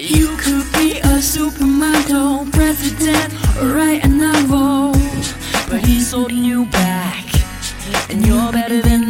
You could be a supermodel, president, or write a novel. But he's holding you back, and you're better than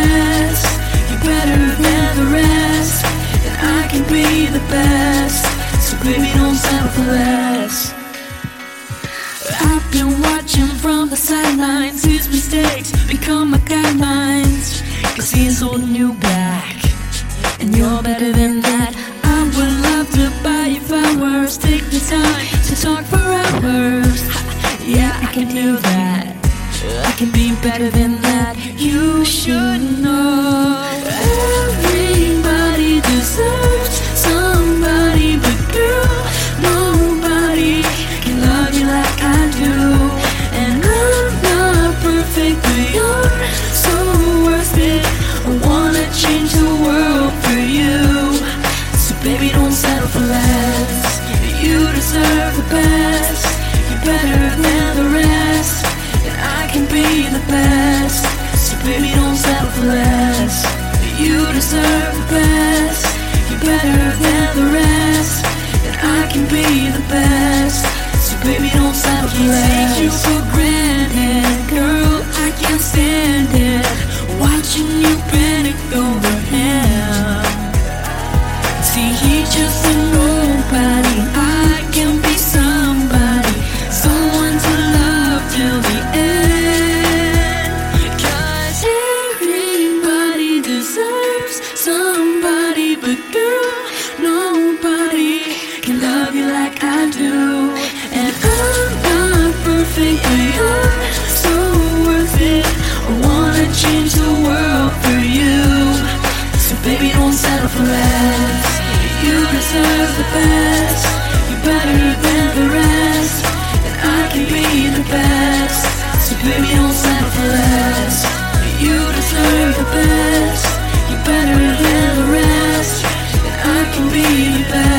best. You're better than the rest, and I can be the best. So baby, don't settle for less. I've been watching from the sidelines. His mistakes become my guidelines. Cause he's holding you back. And you're better than that. I would love to buy you flowers. Take the time to talk for hours. Yeah, I can do that. I can be better than that. You should the best. So baby, don't settle for less. You deserve the best. You're better than the rest, and I can be the best. So baby, don't settle for less. Take you for granted, girl. I can't stand it. Watching you panic over him. See, he's just a nobody. I can be somebody, someone to love till the don't settle for less. You deserve the best. You're better than the rest, and I can be the best. So baby, don't settle for less. You deserve the best. You're better than the rest, and I can be the best.